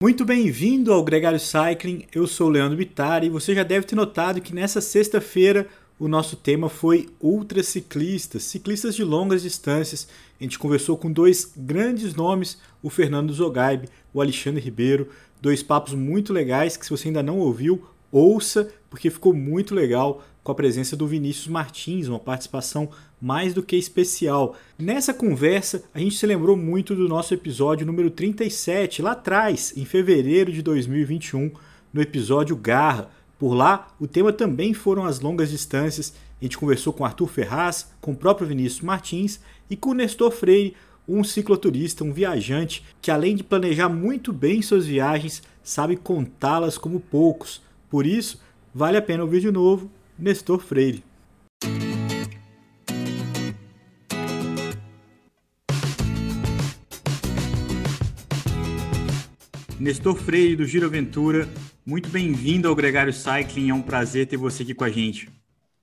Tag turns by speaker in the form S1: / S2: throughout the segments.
S1: Muito bem-vindo ao Gregário Cycling, eu sou o Leandro Bittar e você já deve ter notado que nessa sexta-feira o nosso tema foi ultraciclistas, ciclistas de longas distâncias. A gente conversou com dois grandes nomes, o Fernando Zogaib, o Alexandre Ribeiro, dois papos muito legais que se você ainda não ouviu, ouça, porque ficou muito legal com a presença do Vinícius Martins, uma participação mais do que especial. Nessa conversa, a gente se lembrou muito do nosso episódio número 37, lá atrás, em fevereiro de 2021, no episódio Garra. Por lá, o tema também foram as longas distâncias. A gente conversou com Arthur Ferraz, com o próprio Vinícius Martins e com Nestor Freire, um cicloturista, um viajante que, além de planejar muito bem suas viagens, sabe contá-las como poucos. Por isso, vale a pena ouvir de novo Nestor Freire. Nestor Freire, do Giro Aventura, muito bem-vindo ao Gregário Cycling, é um prazer ter você aqui com a gente.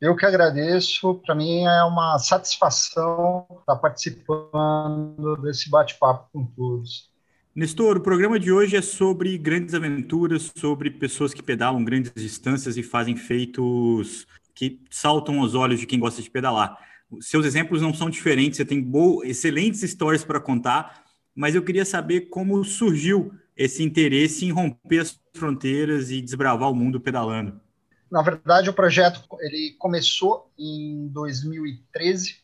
S2: Eu que agradeço, para mim é uma satisfação estar participando desse bate-papo com todos.
S1: Nestor, o programa de hoje é sobre grandes aventuras, sobre pessoas que pedalam grandes distâncias e fazem feitos que saltam aos olhos de quem gosta de pedalar. Seus exemplos não são diferentes, você tem excelentes histórias para contar, mas eu queria saber como surgiu esse interesse em romper as fronteiras e desbravar o mundo pedalando?
S2: Na verdade, o projeto ele começou em 2013.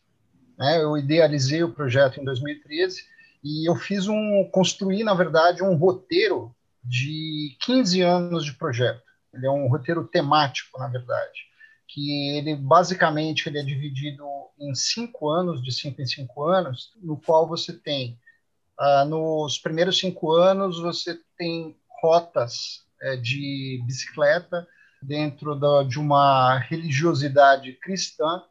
S2: Né? Eu idealizei o projeto em 2013 e eu fiz um construí na verdade um roteiro de 15 anos de projeto. Ele é um roteiro temático, na verdade, que ele basicamente ele é dividido em cinco anos, de cinco em cinco anos, no qual você tem Uh, nos primeiros cinco anos, você tem rotas é, de bicicleta dentro da, de uma religiosidade cristã.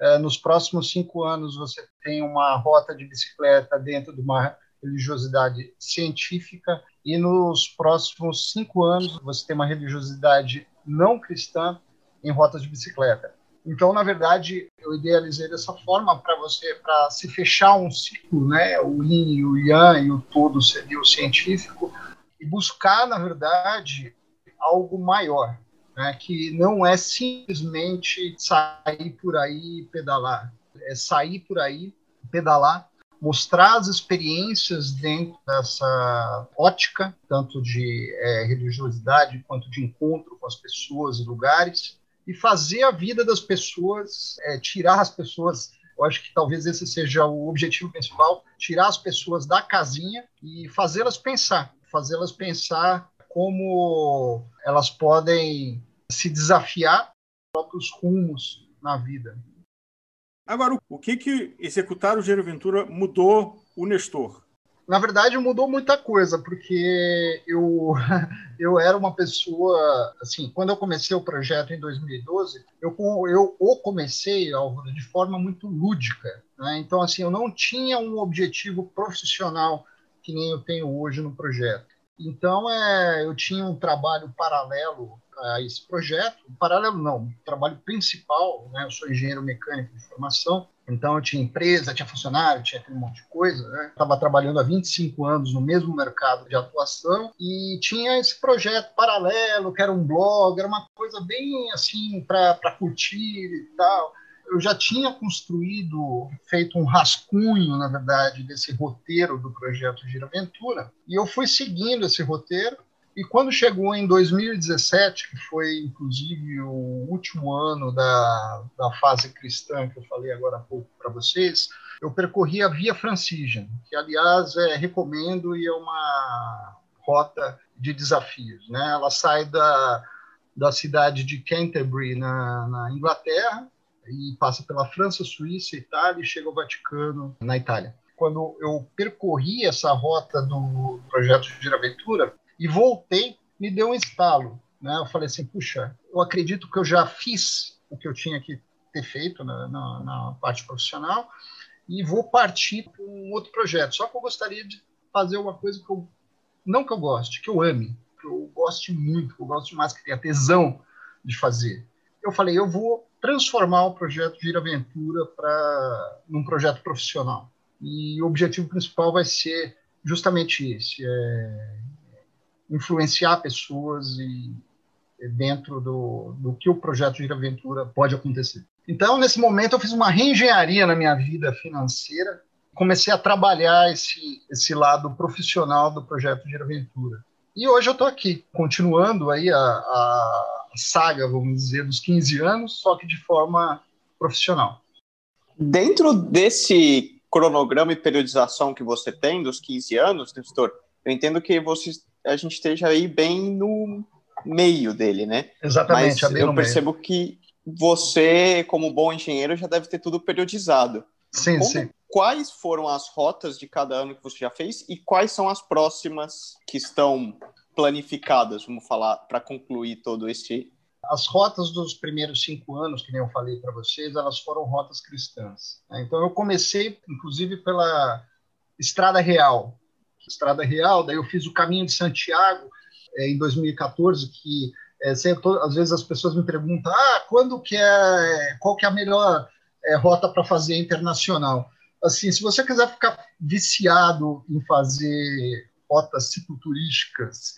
S2: É, nos próximos cinco anos, você tem uma rota de bicicleta dentro de uma religiosidade científica. E nos próximos cinco anos, você tem uma religiosidade não cristã em rotas de bicicleta. Então, na verdade, eu idealizei dessa forma para você, para se fechar um ciclo, né? O yin o yang e o todo seria o científico e buscar, na verdade, algo maior, né? Que não é simplesmente sair por aí pedalar, é sair por aí, pedalar, mostrar as experiências dentro dessa ótica, tanto de é, religiosidade quanto de encontro com as pessoas e lugares e fazer a vida das pessoas, é, tirar as pessoas. Eu acho que talvez esse seja o objetivo principal: tirar as pessoas da casinha e fazê-las pensar, fazê-las pensar como elas podem se desafiar próprios rumos na vida.
S3: Agora, o que que executar o Giro Ventura mudou o Nestor?
S2: Na verdade, mudou muita coisa, porque eu, eu era uma pessoa, assim, quando eu comecei o projeto em 2012, eu, eu o comecei, Álvaro, de forma muito lúdica. Né? Então, assim, eu não tinha um objetivo profissional que nem eu tenho hoje no projeto. Então, é, eu tinha um trabalho paralelo a esse projeto, paralelo não, trabalho principal, né? eu sou engenheiro mecânico de formação, então eu tinha empresa, tinha funcionário, tinha aquele monte de coisa. Né? Estava trabalhando há 25 anos no mesmo mercado de atuação e tinha esse projeto paralelo, que era um blog, era uma coisa bem assim para curtir e tal. Eu já tinha construído, feito um rascunho, na verdade, desse roteiro do projeto Gira Aventura, e eu fui seguindo esse roteiro e quando chegou em 2017, que foi inclusive o último ano da, da fase cristã que eu falei agora há pouco para vocês, eu percorri a Via Francígena, que aliás é, recomendo e é uma rota de desafios. Né? Ela sai da, da cidade de Canterbury, na, na Inglaterra, e passa pela França, Suíça, Itália e chega ao Vaticano, na Itália. Quando eu percorri essa rota do projeto Giraventura, e voltei, me deu um estalo. Né? Eu falei assim, puxa, eu acredito que eu já fiz o que eu tinha que ter feito na, na, na parte profissional e vou partir para um outro projeto. Só que eu gostaria de fazer uma coisa que eu não que eu goste, que eu ame, que eu goste muito, que eu gosto demais, que tenha tesão de fazer. Eu falei, eu vou transformar o projeto Gira Aventura para num projeto profissional. E o objetivo principal vai ser justamente esse, é influenciar pessoas e dentro do, do que o projeto de Aventura pode acontecer. Então, nesse momento, eu fiz uma reengenharia na minha vida financeira, comecei a trabalhar esse, esse lado profissional do projeto de Aventura. E hoje eu estou aqui, continuando aí a, a saga, vamos dizer, dos 15 anos, só que de forma profissional.
S4: Dentro desse cronograma e periodização que você tem dos 15 anos, Nestor, eu entendo que você, a gente esteja aí bem no meio dele, né?
S2: Exatamente.
S4: Mas eu percebo meio. que você, como bom engenheiro, já deve ter tudo periodizado.
S2: Sim, como, sim.
S4: Quais foram as rotas de cada ano que você já fez e quais são as próximas que estão planificadas, vamos falar, para concluir todo esse.
S2: As rotas dos primeiros cinco anos, que nem eu falei para vocês, elas foram rotas cristãs. Né? Então eu comecei, inclusive, pela Estrada Real. Estrada Real, daí eu fiz o Caminho de Santiago é, em 2014, que é, sempre, às vezes as pessoas me perguntam, ah, quando que é, qual que é a melhor é, rota para fazer internacional? Assim, se você quiser ficar viciado em fazer rotas cicloturísticas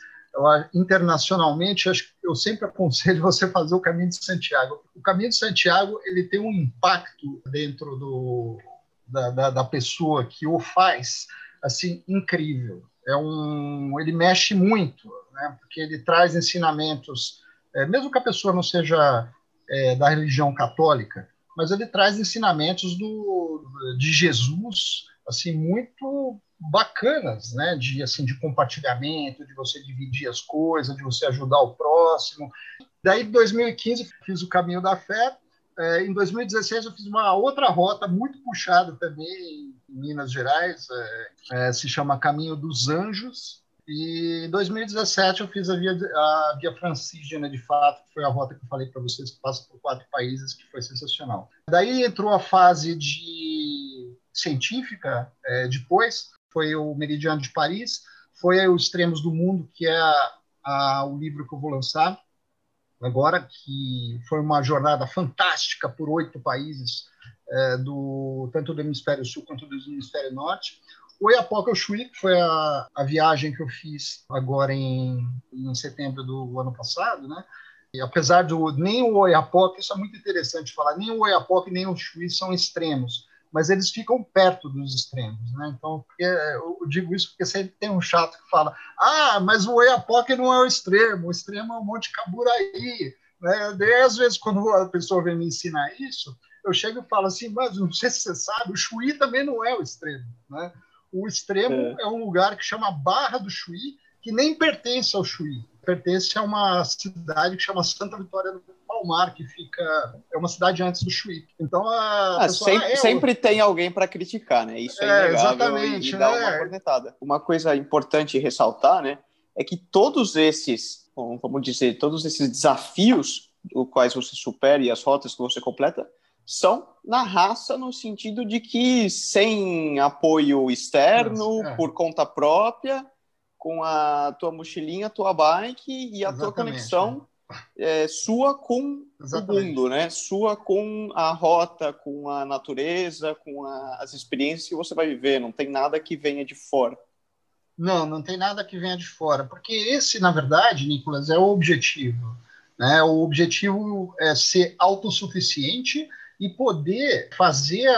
S2: internacionalmente, eu sempre aconselho você fazer o Caminho de Santiago. O Caminho de Santiago ele tem um impacto dentro do, da, da, da pessoa que o faz, assim, incrível. É um, ele mexe muito, né? porque ele traz ensinamentos, é, mesmo que a pessoa não seja é, da religião católica, mas ele traz ensinamentos do, de Jesus, assim, muito bacanas, né? De assim, de compartilhamento, de você dividir as coisas, de você ajudar o próximo. Daí, em 2015, fiz o Caminho da Fé. É, em 2016, eu fiz uma outra rota muito puxada também Minas Gerais, é, é, se chama Caminho dos Anjos. E em 2017 eu fiz a Via, a Via Francígena, de fato, que foi a rota que eu falei para vocês, que passa por quatro países, que foi sensacional. Daí entrou a fase de científica é, depois, foi o Meridiano de Paris, foi o Extremos do Mundo, que é a, o livro que eu vou lançar agora, que foi uma jornada fantástica por oito países, é, do, tanto do Hemisfério Sul quanto do Hemisfério Norte. O Oiapoque Chuí, que foi a, a viagem que eu fiz agora em, em setembro do ano passado, né? E apesar do nem o Oiapoque, isso é muito interessante falar, nem o Oiapoque nem o Chuí são extremos, mas eles ficam perto dos extremos, né? Então, eu digo isso porque sempre tem um chato que fala: "Ah, mas o Oiapoque não é o extremo, o extremo é o Monte Caburaí". Né? Daí, às vezes, quando a pessoa vem me ensinar isso, eu chego e falo assim: "Mas não sei se você sabe, o Chuí também não é o extremo", né? O extremo é. é um lugar que chama Barra do Chuí, que nem pertence ao Chuí. Pertence a uma cidade que chama Santa Vitória do Palmar, que fica. É uma cidade antes do Chuí. Então a.
S4: Ah, pessoa, sempre, ah, é, sempre tem alguém para criticar, né? Isso é, é exatamente, e, e dá né? uma cornetada. Uma coisa importante ressaltar, né? É que todos esses, vamos dizer, todos esses desafios, os quais você supera e as rotas que você completa, são na raça, no sentido de que sem apoio externo, Nossa, é. por conta própria, com a tua mochilinha, tua bike e a Exatamente, tua conexão é. É, sua com Exatamente. o mundo, né? Sua com a rota, com a natureza, com a, as experiências que você vai viver. Não tem nada que venha de fora.
S2: Não, não tem nada que venha de fora, porque esse, na verdade, Nicolas, é o objetivo. Né? O objetivo é ser autossuficiente e poder fazer,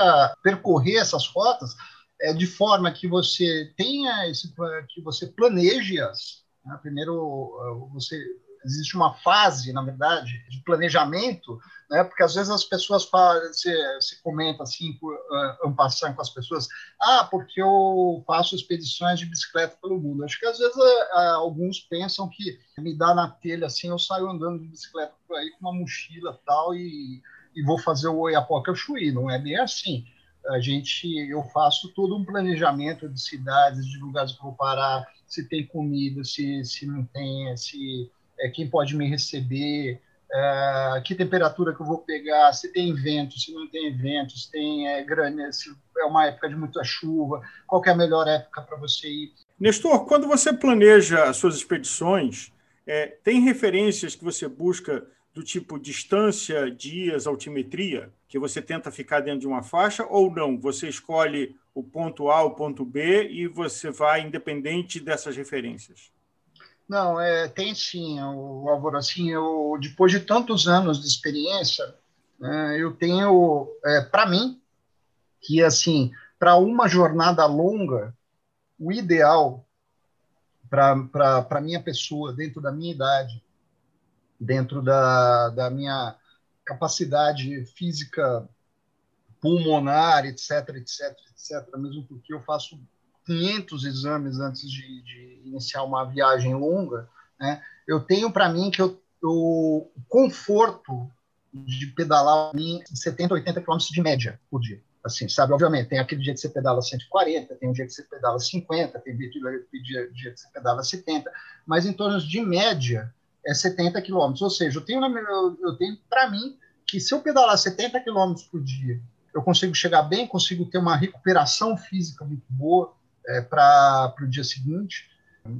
S2: percorrer essas rotas é, de forma que você tenha esse, que você planeje-as. Né? Primeiro, você existe uma fase, na verdade, de planejamento, né? porque às vezes as pessoas falam, se, se comenta assim, por, uh, com as pessoas, ah, porque eu faço expedições de bicicleta pelo mundo. Acho que às vezes uh, alguns pensam que me dá na telha assim, eu saio andando de bicicleta por aí com uma mochila tal e e vou fazer o Oiapoque ao Chuí. Não é bem assim. A gente, eu faço todo um planejamento de cidades, de lugares vou parar, se tem comida, se, se não tem, se é, quem pode me receber, é, que temperatura que eu vou pegar, se tem vento, se não tem vento, se tem é, grana, se é uma época de muita chuva, qual é a melhor época para você ir.
S3: Nestor, quando você planeja as suas expedições, é, tem referências que você busca do tipo distância, dias, altimetria, que você tenta ficar dentro de uma faixa, ou não? Você escolhe o ponto A, o ponto B e você vai independente dessas referências?
S2: Não, é, tem sim, o Álvaro. Assim, eu, depois de tantos anos de experiência, é, eu tenho, é, para mim, que assim, para uma jornada longa, o ideal para a minha pessoa, dentro da minha idade, dentro da, da minha capacidade física pulmonar, etc, etc, etc, mesmo porque eu faço 500 exames antes de, de iniciar uma viagem longa, né, eu tenho para mim que eu, o conforto de pedalar em 70, 80 quilômetros de média por dia. Assim, sabe? Obviamente, tem aquele dia que você pedala 140, tem um dia que você pedala 50, tem dia, que você pedala 70, mas em torno de média é 70 quilômetros. Ou seja, eu tenho, eu, eu tenho para mim que se eu pedalar 70 quilômetros por dia, eu consigo chegar bem, consigo ter uma recuperação física muito boa é, para o dia seguinte.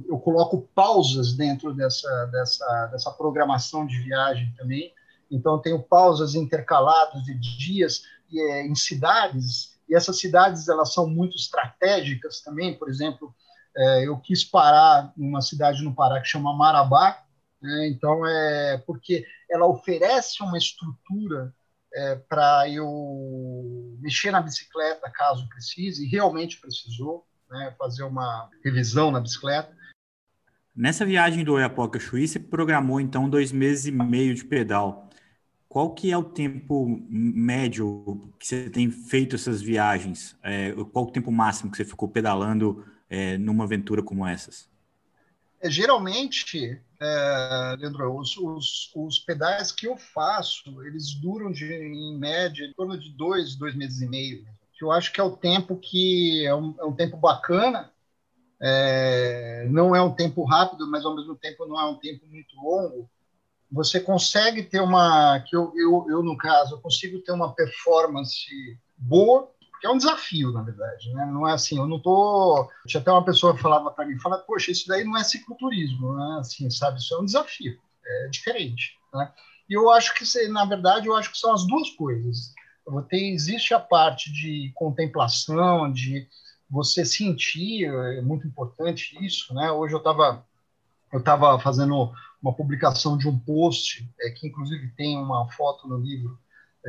S2: Eu coloco pausas dentro dessa, dessa, dessa programação de viagem também. Então, eu tenho pausas intercaladas de dias é, em cidades, e essas cidades elas são muito estratégicas também. Por exemplo, é, eu quis parar numa cidade no Pará que chama Marabá, né? então é porque ela oferece uma estrutura é, para eu mexer na bicicleta caso precise, e realmente precisou, né? fazer uma revisão na bicicleta.
S1: Nessa viagem do Oiapoque Chuí, você programou então dois meses e meio de pedal. Qual que é o tempo médio que você tem feito essas viagens? É, qual o tempo máximo que você ficou pedalando é, numa aventura como essas?
S2: É, geralmente, é, Leandro, os, os, os, pedais que eu faço, eles duram de, em média em torno de dois, dois meses e meio. Que eu acho que é o tempo que é um, é um tempo bacana. É, não é um tempo rápido, mas ao mesmo tempo não é um tempo muito longo você consegue ter uma, que eu, eu, eu no caso, eu consigo ter uma performance boa, porque é um desafio, na verdade, né? Não é assim, eu não tô... Tinha até uma pessoa que falava para mim, fala, poxa, isso daí não é cicloturismo, né? Assim, sabe, isso é um desafio, é diferente, né? E eu acho que, na verdade, eu acho que são as duas coisas. Tem, existe a parte de contemplação, de você sentir, é muito importante isso, né? Hoje eu estava eu estava fazendo uma publicação de um post, é, que inclusive tem uma foto no livro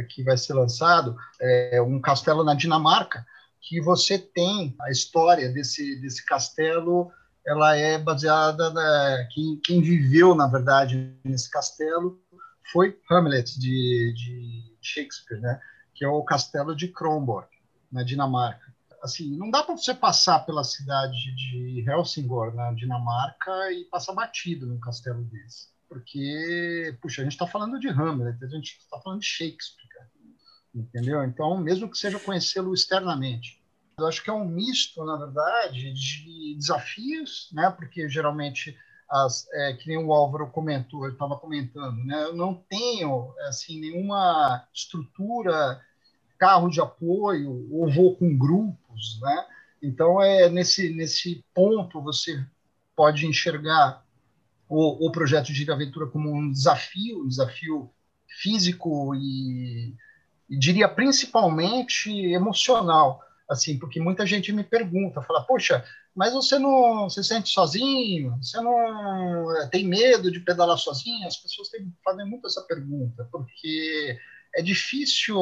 S2: que vai ser lançado, é, um castelo na Dinamarca, que você tem a história desse, desse castelo, ela é baseada na, quem, quem viveu na verdade nesse castelo foi Hamlet de, de Shakespeare, né? Que é o castelo de Kronborg na Dinamarca assim, não dá para você passar pela cidade de Helsingor, na Dinamarca, e passar batido num castelo desse. Porque, puxa, a gente está falando de Hamlet, a gente está falando de Shakespeare, entendeu? Então, mesmo que seja conhecê-lo externamente. Eu acho que é um misto, na verdade, de desafios, né? Porque geralmente as, é, que nem o Álvaro comentou, ele estava comentando, né? Eu não tenho assim nenhuma estrutura carro de apoio ou vou com grupos, né? Então é nesse nesse ponto você pode enxergar o, o projeto de aventura como um desafio, um desafio físico e, e diria principalmente emocional, assim, porque muita gente me pergunta, fala, poxa, mas você não se sente sozinho? Você não eh, tem medo de pedalar sozinho? As pessoas têm, fazem muito essa pergunta, porque é difícil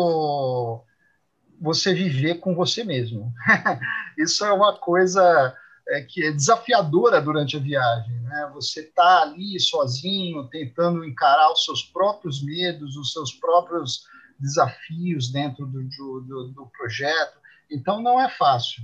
S2: você viver com você mesmo. Isso é uma coisa é, que é desafiadora durante a viagem. Né? Você está ali sozinho, tentando encarar os seus próprios medos, os seus próprios desafios dentro do, do, do projeto. Então, não é fácil.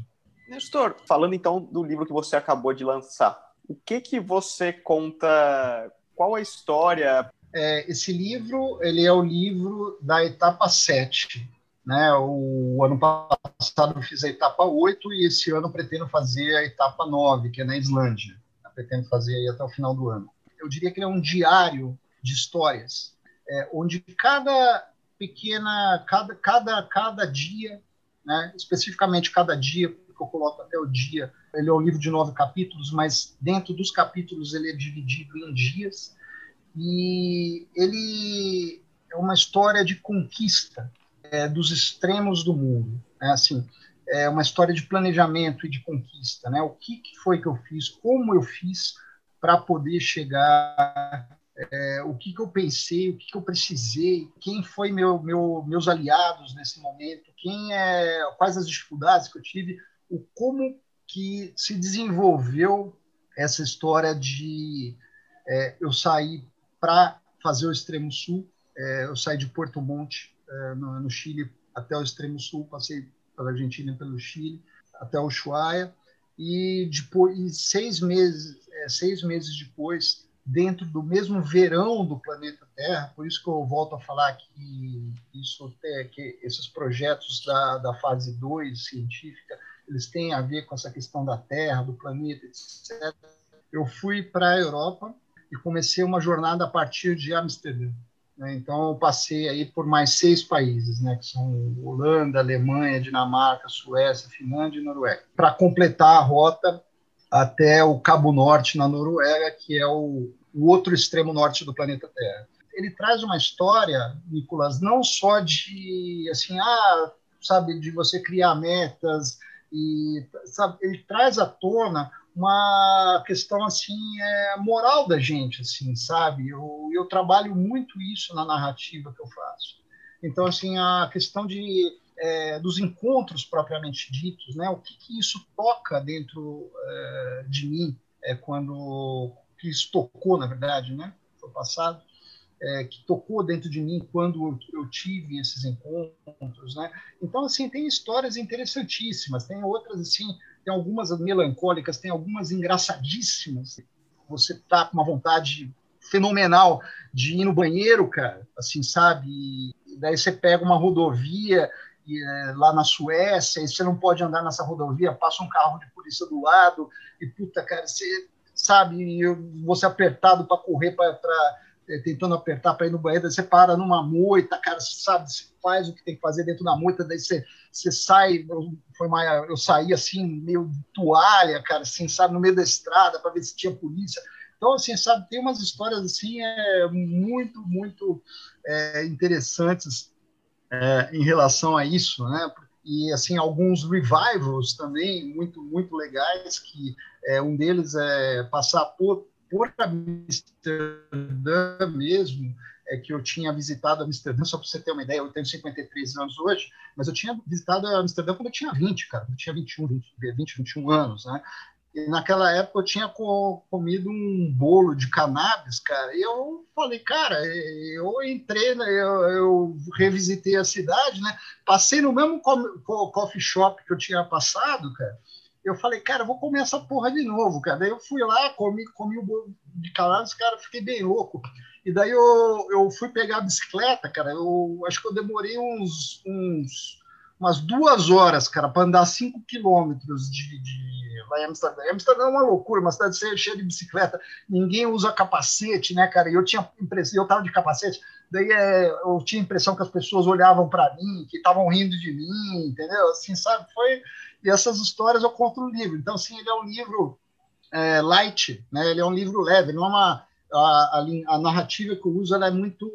S4: Nestor, falando então do livro que você acabou de lançar, o que que você conta? Qual a história?
S2: É, esse livro, ele é o livro da etapa 7, né? O ano passado eu fiz a etapa 8 e esse ano pretendo fazer a etapa 9, que é na Islândia. Eu pretendo fazer aí até o final do ano. Eu diria que ele é um diário de histórias, é, onde cada pequena, cada, cada, cada dia, né? especificamente cada dia, porque eu coloco até o dia, ele é um livro de nove capítulos, mas dentro dos capítulos ele é dividido em dias, e ele é uma história de conquista, é, dos extremos do mundo. É assim, é uma história de planejamento e de conquista. Né? O que, que foi que eu fiz, como eu fiz para poder chegar, é, o que, que eu pensei, o que, que eu precisei, quem foi meu, meu, meus aliados nesse momento, quem é, quais as dificuldades que eu tive, o como que se desenvolveu essa história de é, eu sair para fazer o extremo sul, é, eu saí de Porto Monte, é, no, no, Chile, até o extremo sul, passei pela Argentina e pelo Chile, até Ushuaia, e depois, seis meses, é, seis meses depois, dentro do mesmo verão do planeta Terra, por isso que eu volto a falar que, isso, é, que esses projetos da, da fase 2 científica, eles têm a ver com essa questão da Terra, do planeta, etc. Eu fui para a Europa e comecei uma jornada a partir de Amsterdã. Né? Então, eu passei aí por mais seis países, né? que são Holanda, Alemanha, Dinamarca, Suécia, Finlândia e Noruega, para completar a rota até o Cabo Norte, na Noruega, que é o, o outro extremo norte do planeta Terra. Ele traz uma história, Nicolas, não só de, assim, ah, sabe, de você criar metas, e sabe, ele traz à tona uma questão assim é, moral da gente assim sabe? Eu, eu trabalho muito isso na narrativa que eu faço. Então assim a questão de é, dos encontros propriamente ditos né? O que, que isso toca dentro é, de mim é quando que isso tocou na verdade né? Foi passado é, que tocou dentro de mim quando eu, eu, tive esses encontros, né? Então assim tem histórias interessantíssimas, tem outras assim tem algumas melancólicas, tem algumas engraçadíssimas. Você tá com uma vontade fenomenal de ir no banheiro, cara, assim, sabe? E daí você pega uma rodovia e, é, lá na Suécia e você não pode andar nessa rodovia, passa um carro de polícia do lado e puta, cara, você sabe, você apertado para correr para tentando apertar para ir no banheiro, você para numa moita, cara, você sabe, você faz o que tem que fazer dentro da moita, daí você, você sai, eu, foi uma, eu saí assim, meio toalha, cara, assim, sabe, no meio da estrada para ver se tinha polícia. Então, assim, sabe, tem umas histórias assim é, muito, muito é, interessantes é, em relação a isso, né? E assim alguns revivals também muito, muito legais que é, um deles é passar por por Amsterdã mesmo, é que eu tinha visitado Amsterdã, só para você ter uma ideia, eu tenho 53 anos hoje, mas eu tinha visitado Amsterdã quando eu tinha 20, cara, eu tinha 21, 20, 20 21 anos, né? E naquela época eu tinha comido um bolo de cannabis, cara, e eu falei, cara, eu entrei, né, eu, eu revisitei a cidade, né? Passei no mesmo coffee shop que eu tinha passado, cara, eu falei, cara, vou comer essa porra de novo, cara. Daí eu fui lá, comi, comi o bolo de calados, cara, fiquei bem louco. E daí eu, eu fui pegar a bicicleta, cara. Eu acho que eu demorei uns, uns umas duas horas, cara, para andar cinco quilômetros de, de lá em Amsterdã. Amsterdã é uma loucura, uma cidade cheia de bicicleta, ninguém usa capacete, né, cara? E eu tinha impressão, eu tava de capacete, daí é, eu tinha a impressão que as pessoas olhavam para mim, que estavam rindo de mim, entendeu? Assim, sabe? Foi e essas histórias eu conto no livro. Então, assim, ele é um livro é, light, né? Ele é um livro leve, não é uma a, a, a narrativa que eu uso, é muito,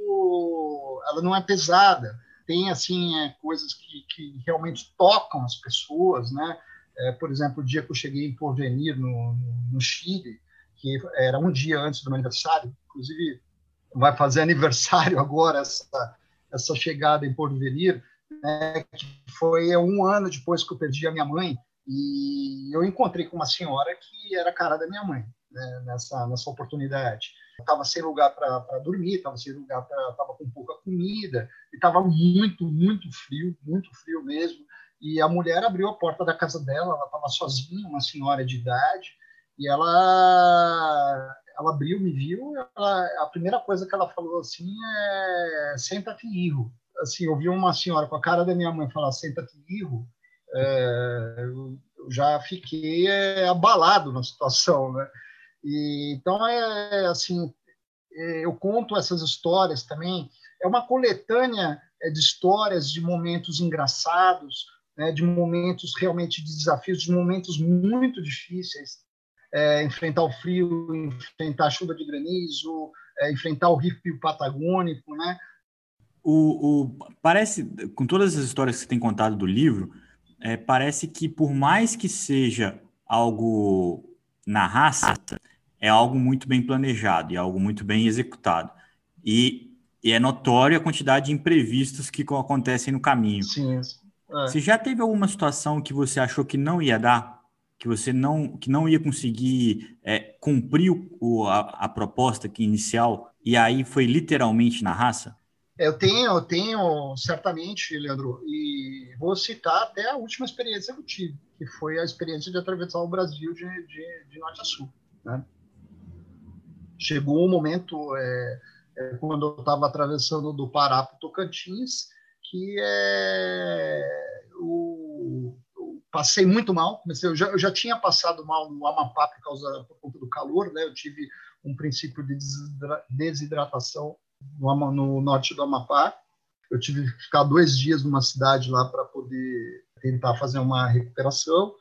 S2: ela não é pesada. Tem assim é, coisas que, que realmente tocam as pessoas, né? É, por exemplo, o dia que eu cheguei em Porvenir, no, no Chile, que era um dia antes do meu aniversário, inclusive vai fazer aniversário agora essa essa chegada em Porvenir, né, que foi um ano depois que eu perdi a minha mãe, e eu encontrei com uma senhora que era cara da minha mãe né, nessa, nessa oportunidade. Estava sem lugar para dormir, estava sem lugar estava com pouca comida, e estava muito, muito frio, muito frio mesmo. E a mulher abriu a porta da casa dela, ela estava sozinha, uma senhora de idade, e ela ela abriu, me viu, ela, a primeira coisa que ela falou assim é senta aqui, Irro assim, ouvir uma senhora com a cara da minha mãe falar senta-te irro, é, eu já fiquei é, abalado na situação, né? E, então, é assim, é, eu conto essas histórias também, é uma coletânea é, de histórias, de momentos engraçados, né, de momentos realmente de desafios, de momentos muito difíceis, é, enfrentar o frio, enfrentar a chuva de granizo, é, enfrentar o rio patagônico, né?
S1: O, o, parece, com todas as histórias que você tem contado do livro, é, parece que por mais que seja algo na raça, é algo muito bem planejado e algo muito bem executado. E, e é notória a quantidade de imprevistos que acontecem no caminho.
S2: Sim.
S1: É. Você já teve alguma situação que você achou que não ia dar? Que você não, que não ia conseguir é, cumprir o, a, a proposta que inicial e aí foi literalmente na raça?
S2: Eu tenho, eu tenho, certamente, Leandro, e vou citar até a última experiência que eu tive, que foi a experiência de atravessar o Brasil de, de, de norte a sul. Né? Chegou um momento, é, é, quando eu estava atravessando do Pará para Tocantins, que é, o, passei muito mal. Comecei, eu, já, eu já tinha passado mal no Amapá por causa por conta do calor, né? Eu tive um princípio de desidratação no, no norte do Amapá. Eu tive que ficar dois dias numa cidade lá para poder tentar fazer uma recuperação.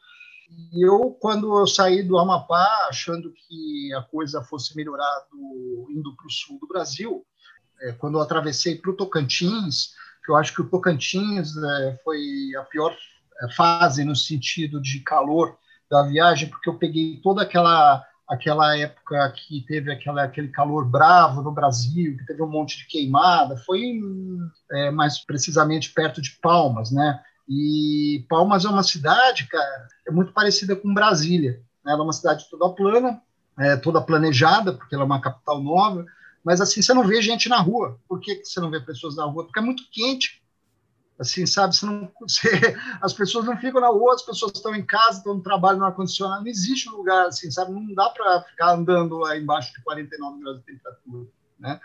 S2: E eu, quando eu saí do Amapá, achando que a coisa fosse melhorar do, indo para o sul do Brasil, é, quando eu atravessei para o Tocantins, que eu acho que o Tocantins é, foi a pior é, fase no sentido de calor da viagem, porque eu peguei toda aquela aquela época que teve aquela, aquele calor bravo no Brasil, que teve um monte de queimada, foi é, mais precisamente perto de Palmas, né? E Palmas é uma cidade, cara, é muito parecida com Brasília. Né? Ela é uma cidade toda plana, é, toda planejada, porque ela é uma capital nova, mas assim, você não vê gente na rua. Por que você não vê pessoas na rua? Porque é muito quente assim, sabe? Você não, você, as pessoas não ficam na rua, as pessoas estão em casa, estão no trabalho no ar-condicionado, não existe lugar assim, sabe? Não dá para ficar andando lá embaixo de 49 graus de temperatura, né?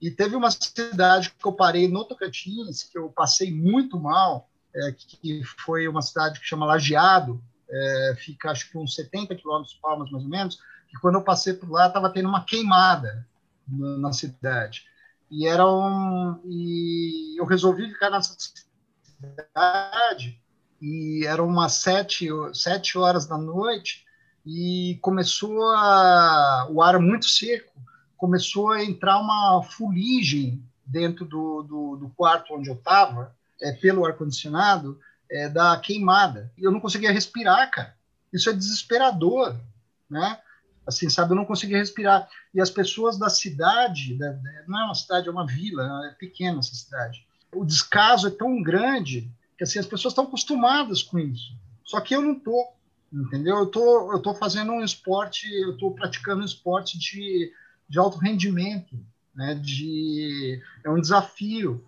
S2: E teve uma cidade que eu parei no Tocantins, que eu passei muito mal, é, que foi uma cidade que chama Lajeado, é, fica acho que uns 70 quilômetros de Palmas, mais ou menos, que quando eu passei por lá estava tendo uma queimada na, na cidade. E era um, e eu resolvi ficar nessa cidade e eram umas sete, sete horas da noite e começou a, o ar muito seco, começou a entrar uma fuligem dentro do, do, do quarto onde eu estava, é, pelo ar-condicionado, é, da queimada. Eu não conseguia respirar, cara. Isso é desesperador, né? Assim, sabe, eu não conseguia respirar. E as pessoas da cidade, da, não é uma cidade, é uma vila, é pequena essa cidade o descaso é tão grande que assim, as pessoas estão acostumadas com isso. Só que eu não tô, entendeu? Eu tô, tô fazendo um esporte, eu tô praticando um esporte de, de alto rendimento, né? De é um desafio,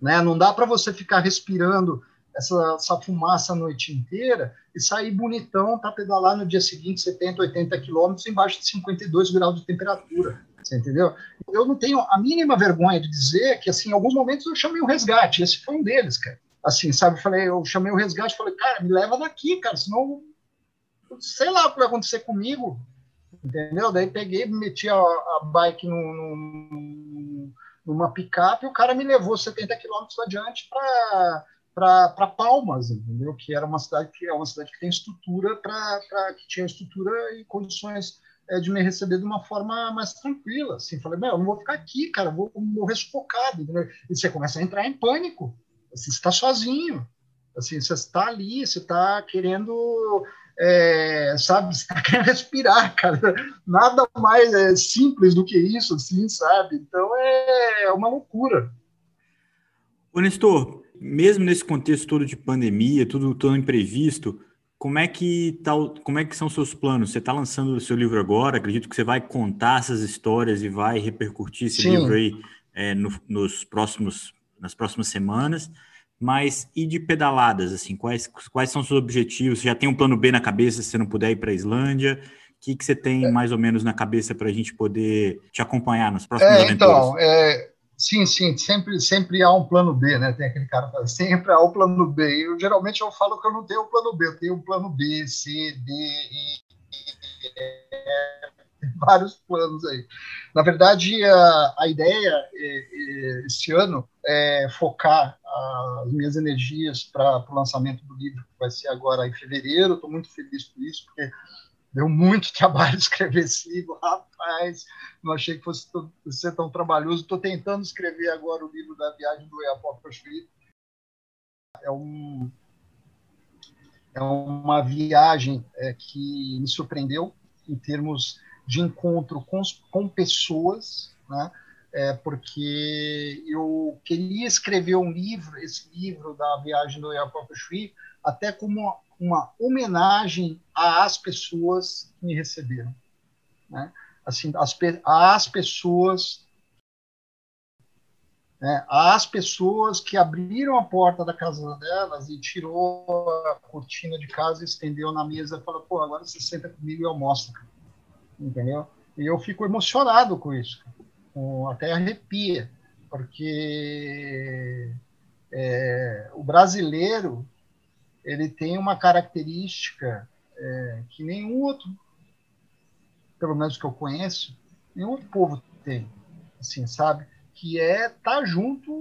S2: né? Não dá para você ficar respirando essa, essa fumaça a noite inteira e sair bonitão para pedalar no dia seguinte 70, 80 quilômetros embaixo de 52 graus de temperatura. Você entendeu? Eu não tenho a mínima vergonha de dizer que, assim, em alguns momentos eu chamei o resgate. Esse foi um deles, cara. Assim, sabe? Eu falei, eu chamei o resgate, falei, cara, me leva daqui, cara, senão sei lá o que vai acontecer comigo, entendeu? Daí peguei, meti a, a bike numa picape e o cara me levou 70 quilômetros adiante para para Palmas, entendeu? Que era uma cidade que é uma cidade que tem estrutura para que tinha estrutura e condições é, de me receber de uma forma mais tranquila. Assim, falei, meu, eu não vou ficar aqui, cara, vou morrer sufocado. E você começa a entrar em pânico. Assim, você está sozinho. Assim, você está ali, você está querendo, é, sabe, você está querendo respirar, cara. Nada mais é, simples do que isso, assim, sabe? Então é, é uma loucura.
S1: Ô, Nestor, mesmo nesse contexto todo de pandemia, tudo todo imprevisto, como é que tá, como é que são seus planos? Você está lançando o seu livro agora? Acredito que você vai contar essas histórias e vai repercutir esse Sim. livro aí é, no, nos próximos, nas próximas semanas. Mas e de pedaladas assim? Quais, quais são os seus objetivos? Você já tem um plano B na cabeça se você não puder ir para a Islândia? O que, que você tem é. mais ou menos na cabeça para a gente poder te acompanhar nos próximos
S2: é, Então, é, Sim, sim, sempre, sempre há um plano B, né? Tem aquele cara que fala, sempre há o um plano B. Eu geralmente eu falo que eu não tenho um plano B, eu tenho um plano B, C, D, E, e vários planos aí. Na verdade, a, a ideia é, é, esse ano é focar as minhas energias para o lançamento do livro, que vai ser agora em fevereiro. Estou muito feliz por isso, porque Deu muito trabalho escrever esse livro, rapaz. Não achei que fosse ser tão trabalhoso. Estou tentando escrever agora o livro da viagem do Eapó Prosperito. É, um, é uma viagem é, que me surpreendeu em termos de encontro com, com pessoas, né? É porque eu queria escrever um livro, esse livro da viagem do Iapoca Chuí, até como uma, homenagem às pessoas que me receberam, né? Assim, as, às pessoas né, pessoas que abriram a porta da casa delas e tirou a cortina de casa, estendeu na mesa e falou: pô, agora você senta comigo e almoça. Entendeu? E eu fico emocionado com isso, até arrepia, porque é, o brasileiro ele tem uma característica é, que nenhum outro, pelo menos que eu conheço, nenhum outro povo tem, assim, sabe? que é estar tá junto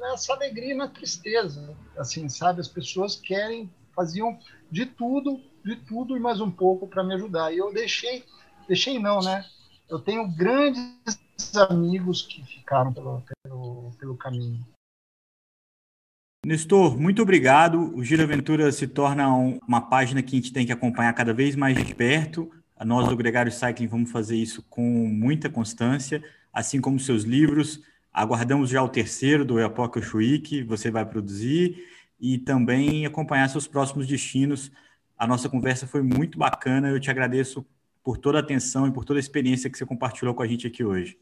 S2: nessa alegria e na tristeza. Assim, sabe? As pessoas querem, faziam de tudo, de tudo e mais um pouco para me ajudar. E eu deixei, deixei não, né? Eu tenho grandes amigos que ficaram pelo, pelo, pelo caminho.
S1: Nestor, muito obrigado. O Giro Aventura se torna um, uma página que a gente tem que acompanhar cada vez mais de perto. Nós do Gregário Cycling vamos fazer isso com muita constância assim como seus livros. Aguardamos já o terceiro do Epoca Chuí, que você vai produzir, e também acompanhar seus próximos destinos. A nossa conversa foi muito bacana. Eu te agradeço por toda a atenção e por toda a experiência que você compartilhou com a gente aqui hoje.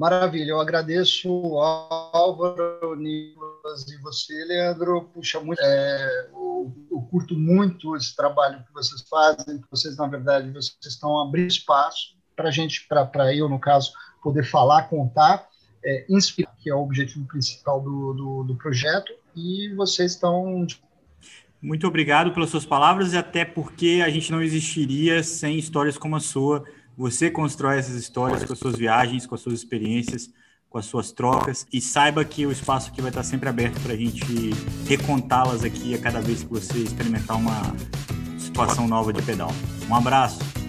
S2: Maravilha, eu agradeço Álvaro, Nicolas e você, Leandro. Puxa, muito, é, eu, eu, curto muito esse trabalho que vocês fazem, que vocês, na verdade, vocês estão abrindo espaço para a gente, para eu, no caso, poder falar, contar, é, inspirar, que é o objetivo principal do, do, do projeto, e vocês estão.
S1: Muito obrigado pelas suas palavras e até porque a gente não existiria sem histórias como a sua. Você constrói essas histórias com as suas viagens, com as suas experiências, com as suas trocas e saiba que o espaço aqui vai estar sempre aberto para a gente recontá-las aqui a cada vez que você experimentar uma situação nova de pedal. Um abraço.